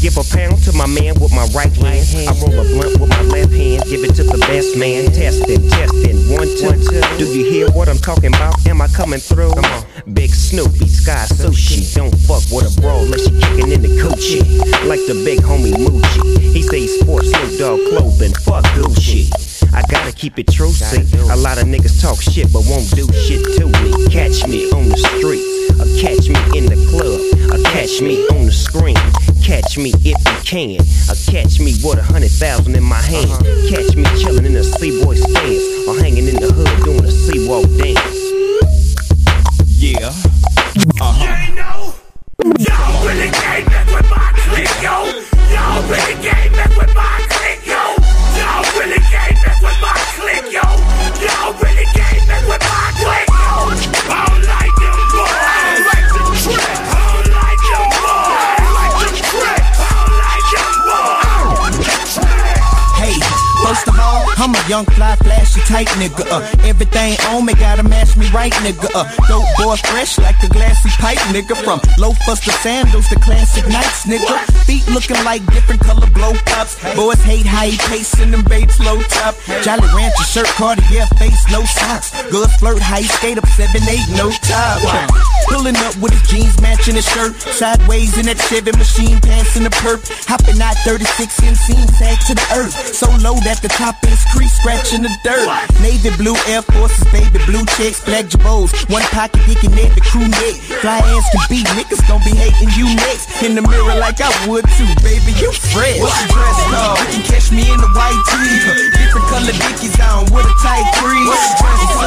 give a pound to my man with my right hand. I roll a blunt with my left hand, give it to the best man. Testing, testing, one, two. Do you hear what I'm talking about? Am I coming through? Come on. Big Snoopy, Sky Sushi. Don't fuck with a bro unless you're kicking in the coochie. Like the big homie Moochie. He say sports, Snoop Dogg clothing. Fuck Gucci. I gotta keep it true, see. A lot of niggas talk shit but won't do shit to me. Catch me on the street, or catch me in the club, or catch me on the screen. Catch me if you can, or catch me with a hundred thousand in my hand. Catch me chillin' in a C-boy stance, or hanging in the hood doing a C-walk dance. Yeah. Uh-huh. You know, y'all really came back with my click, yo. Y'all really came young fly, flashy tight nigga. Uh, everything on me gotta match me right, nigga. Uh, dope boy fresh like a glassy pipe, nigga. From loafers to sandals to classic nights, nigga. Feet looking like different color blow pops. Boys hate how he pacing them Bates low top. Jolly Rancher shirt, Cartier face, no socks. Good flirt, high skate up seven eight, no top. Pulling up with his jeans matching his shirt. Sideways in that Chevy machine, pants in the perp. Hopping out 36 in scene, sag to the earth. So low that the top is crease, scratching the dirt. Navy blue Air Forces, baby blue checks, black jabos. One pocket dicky neck, the crew neck. Fly ass can beat, niggas gon' be hating you next. In the mirror like I would too, baby, you fresh. What's your dress code? You can catch me in the white tee. Different color dickies on with a tight crease. What's your dress code?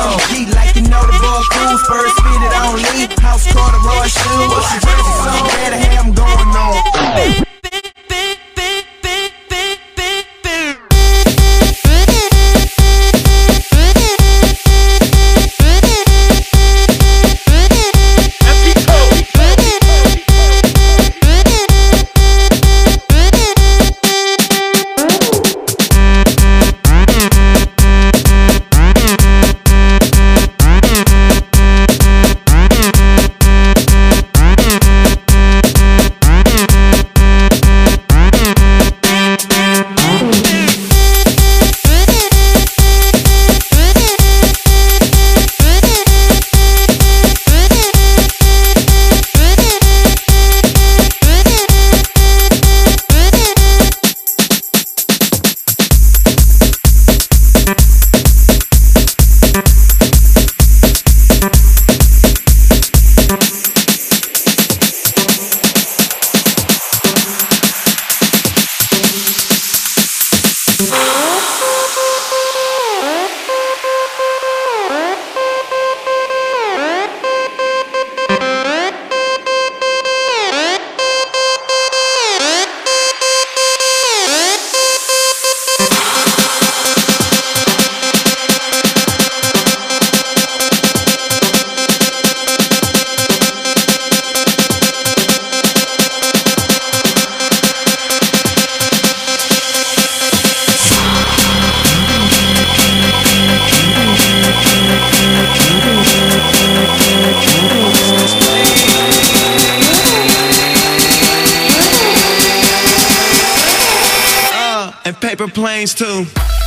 And paper planes too.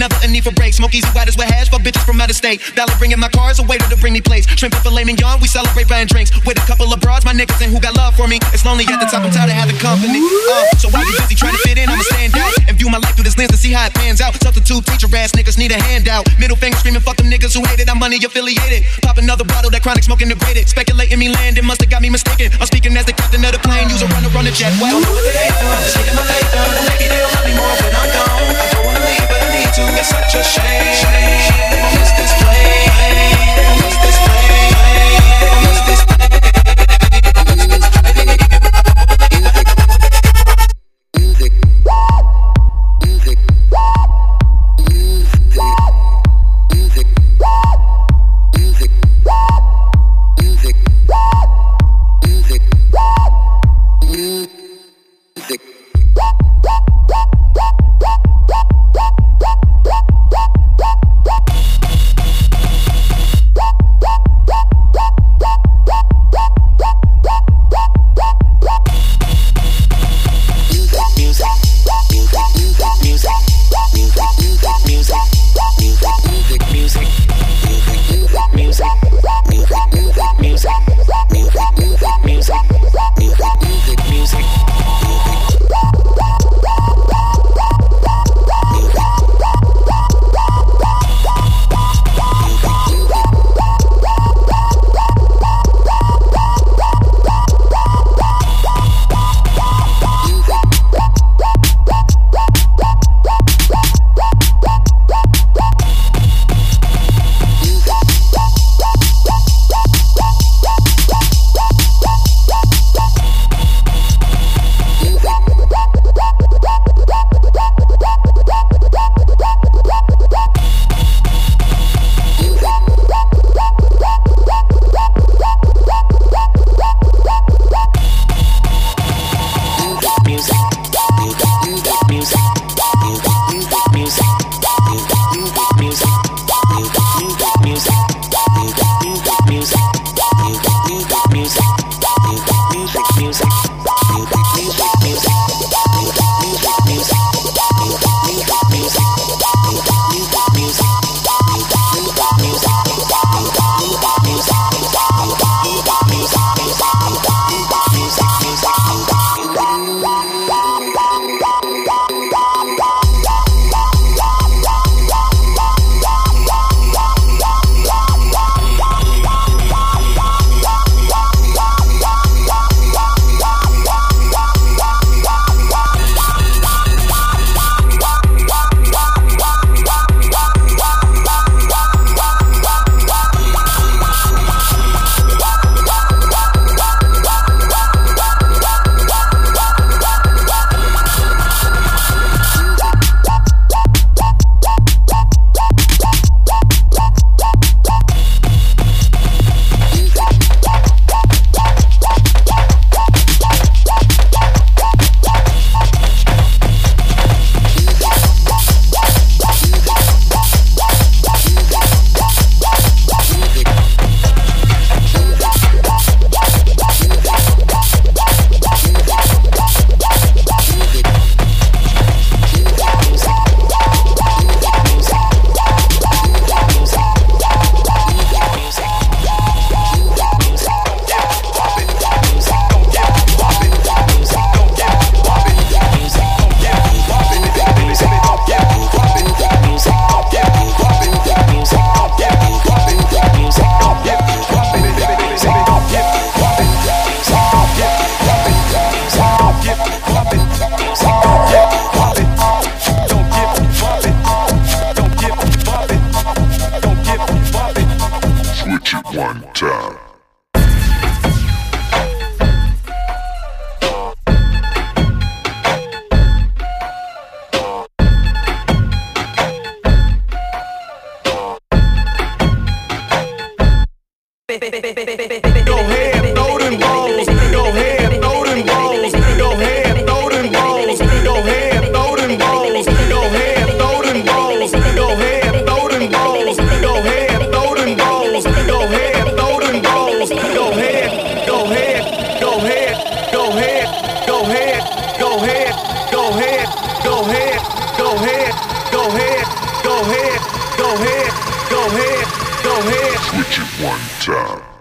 Never a need for brakes. Smoke easy riders with hash, for bitches from out of state. Valid bringing my cars, a waiter to bring me plates. Shrimp and filet mignon, we celebrate buying drinks. With a couple of broads, my niggas and who got love for me. It's lonely at the top, I'm tired of having company. Uh, so while you busy trying to fit in, I'ma stand out and view my life through this lens to see how it pans out. Substitute teacher ass niggas need a handout. Middle finger screaming, fuck them niggas who hated, I'm money affiliated. Pop another bottle, that chronic smoking degraded. Speculating me landing, must have got me mistaken. I'm speaking as the captain of the plane, use a runner on the jet. Well, ahead, go ahead, go ahead, go ahead. Switch it one time.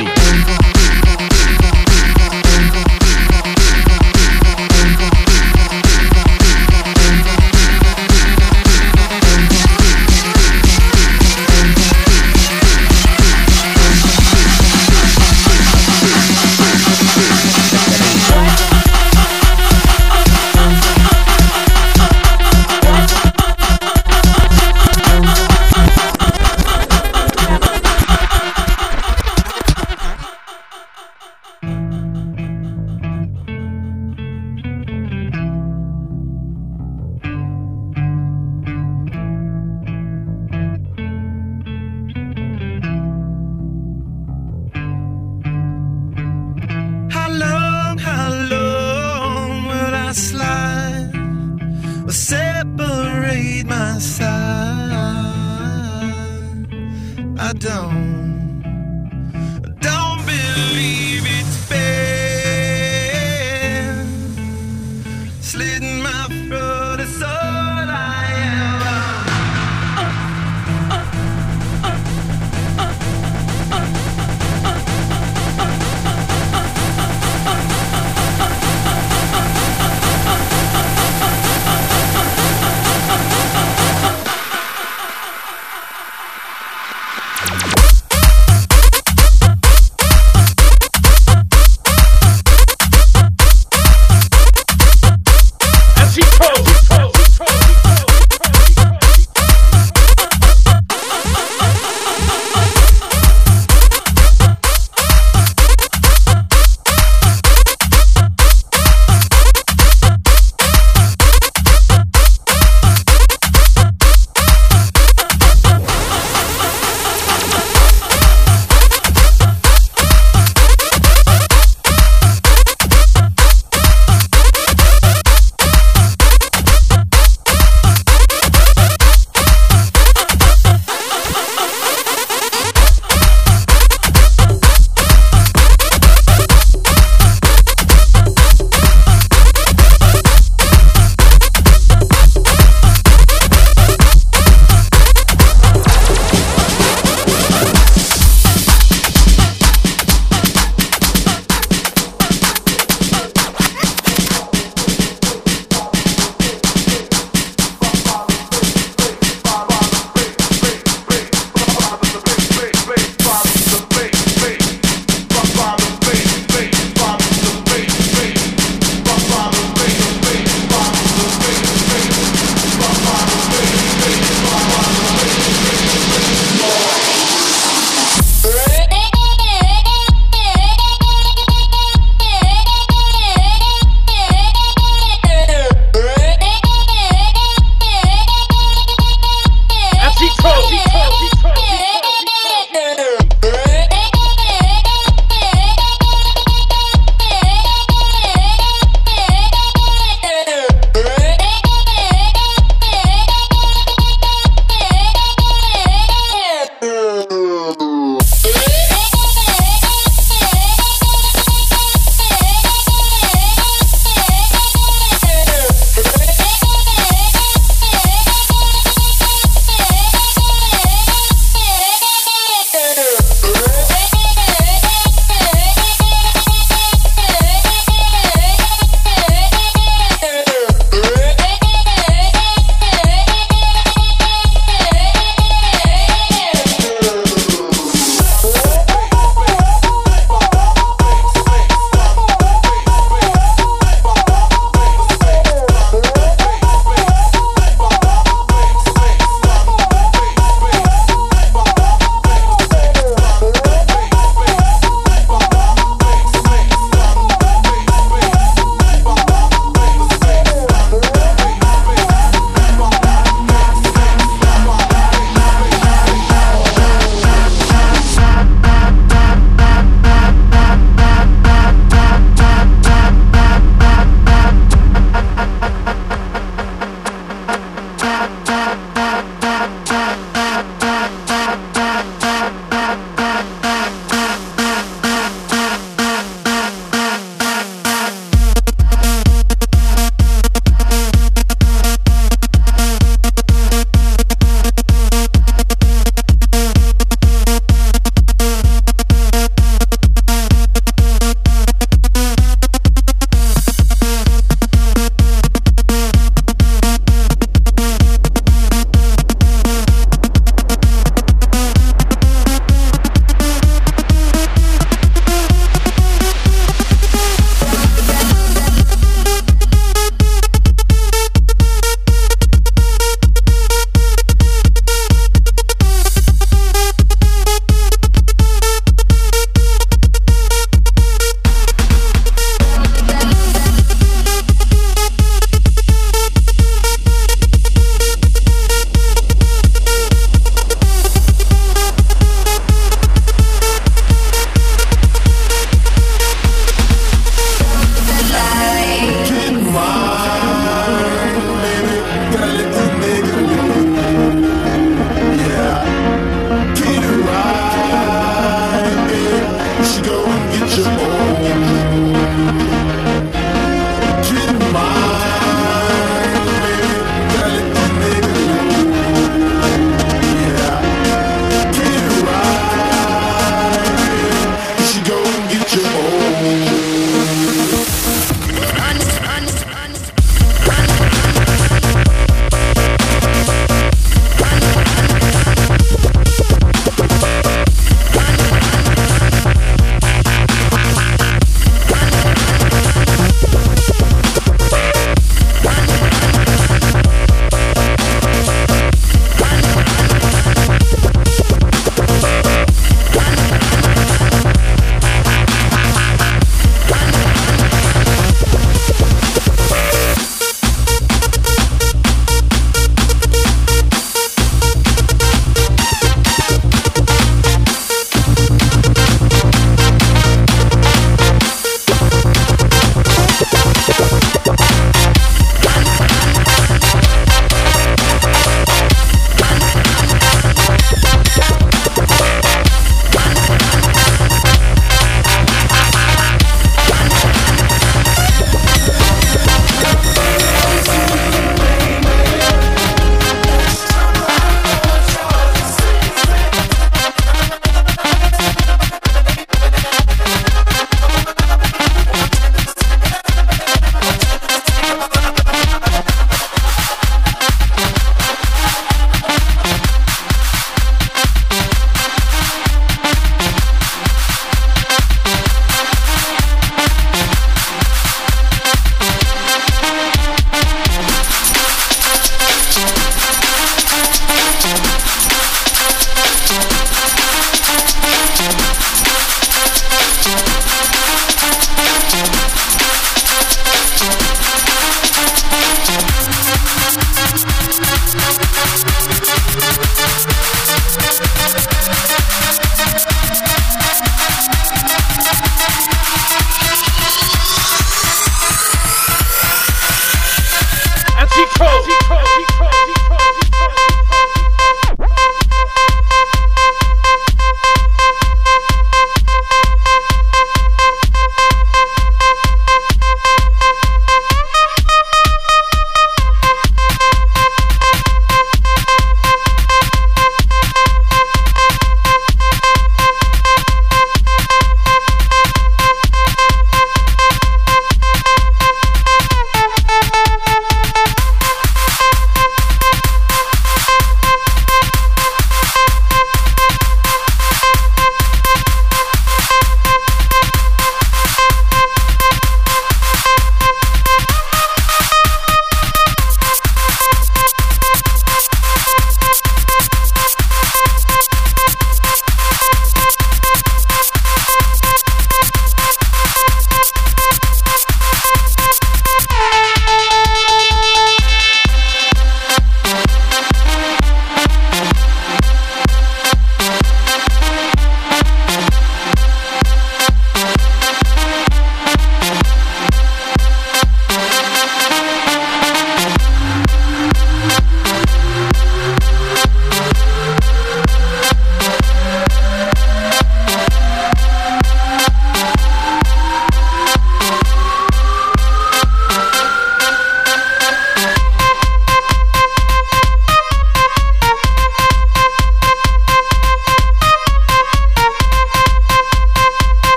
Easy.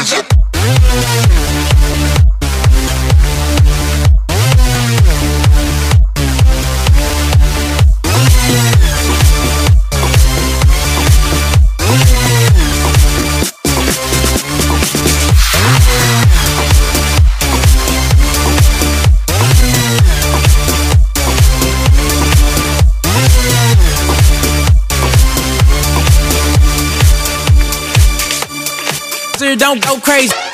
Your Don't go crazy.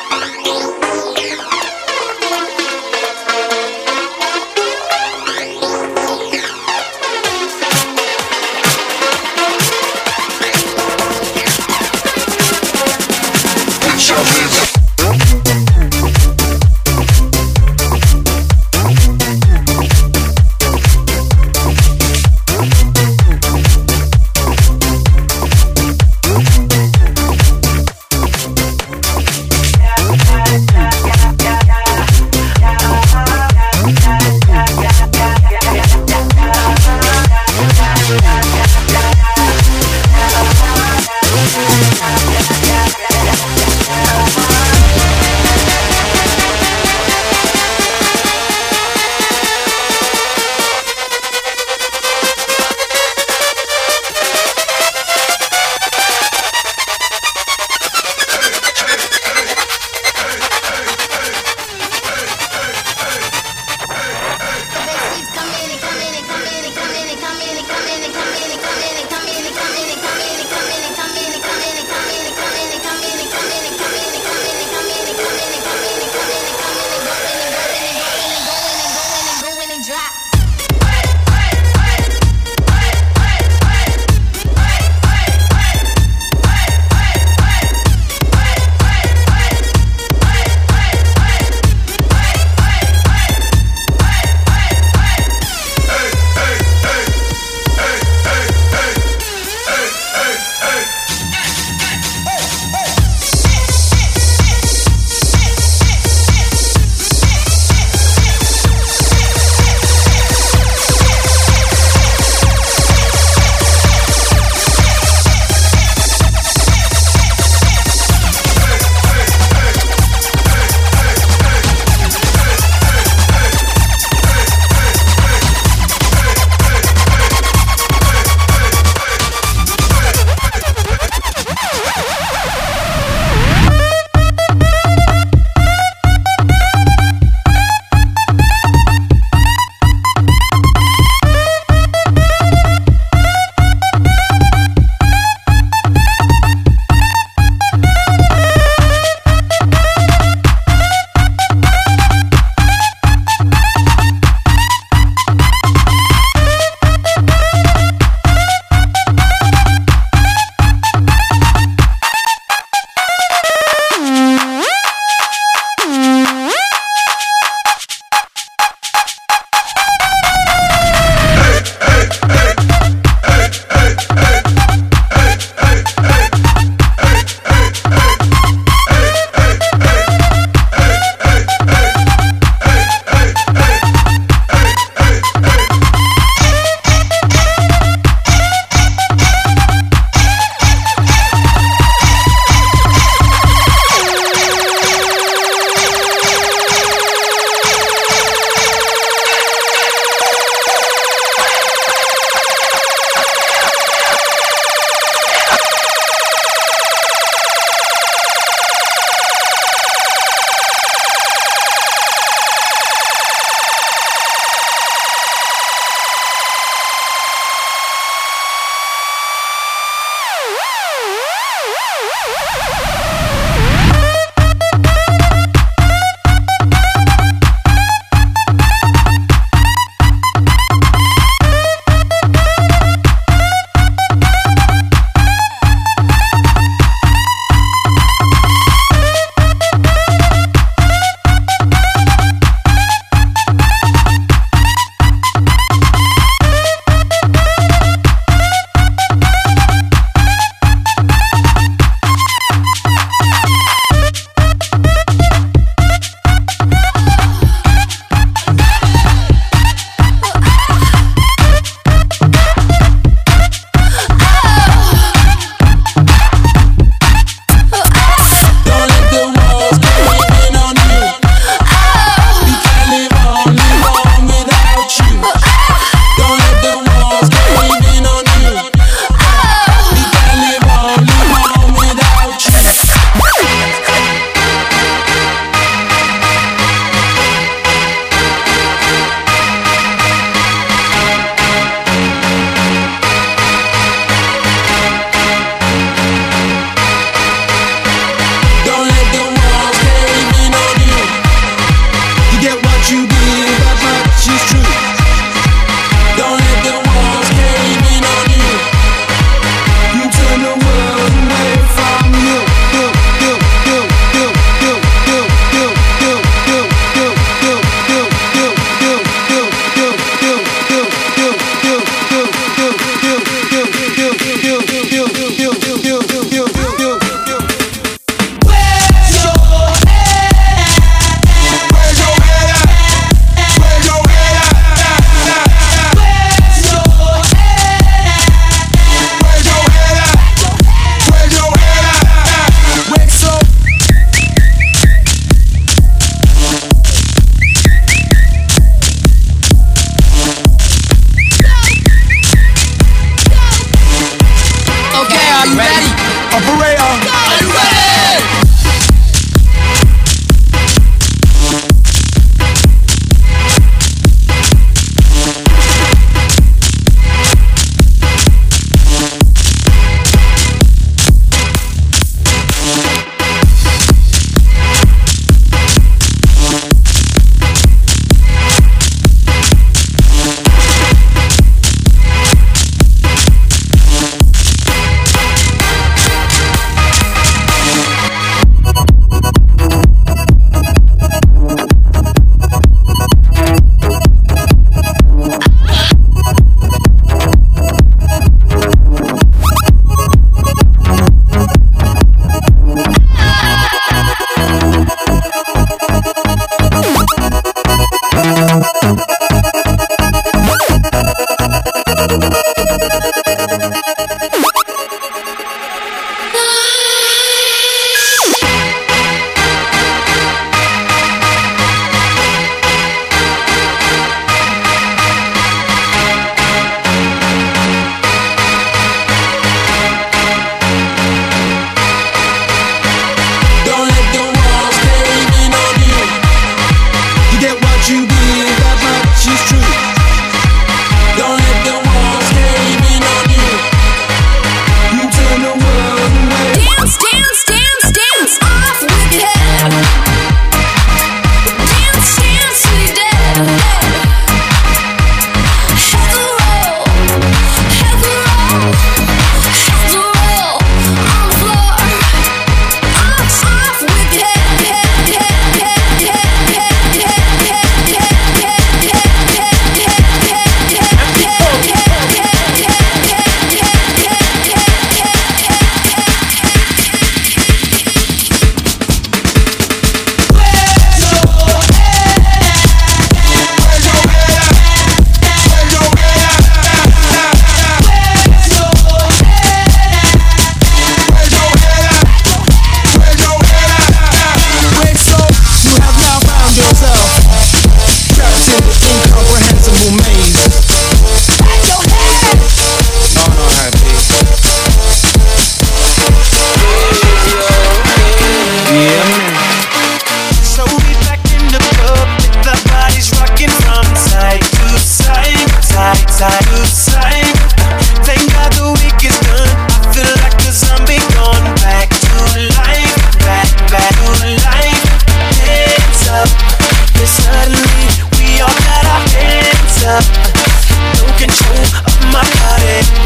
it.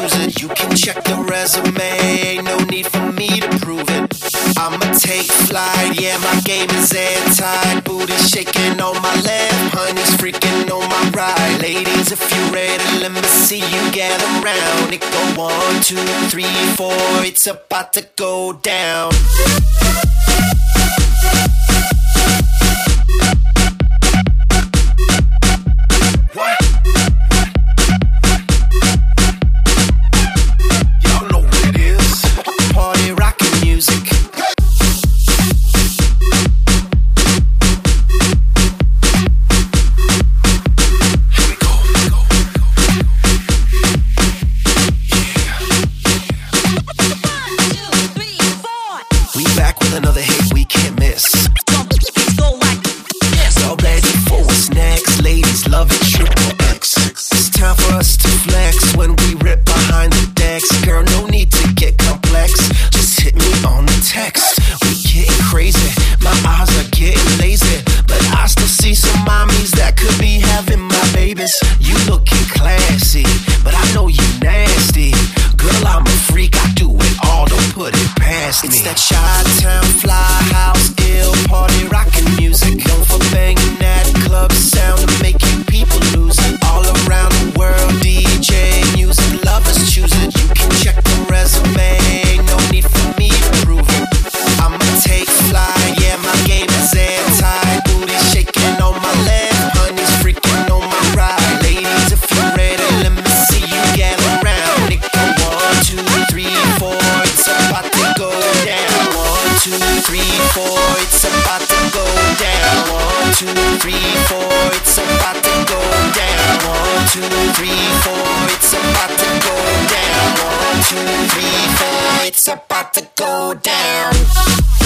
choose it. You can check the resume, no need for me to prove it. I'ma take flight, yeah, my game is airtight. Booty shaking on my left, honey's freaking on my right. Ladies, if you're ready, let me see you gather round. It go one, two, three, four, it's about to go down. it's about to go down.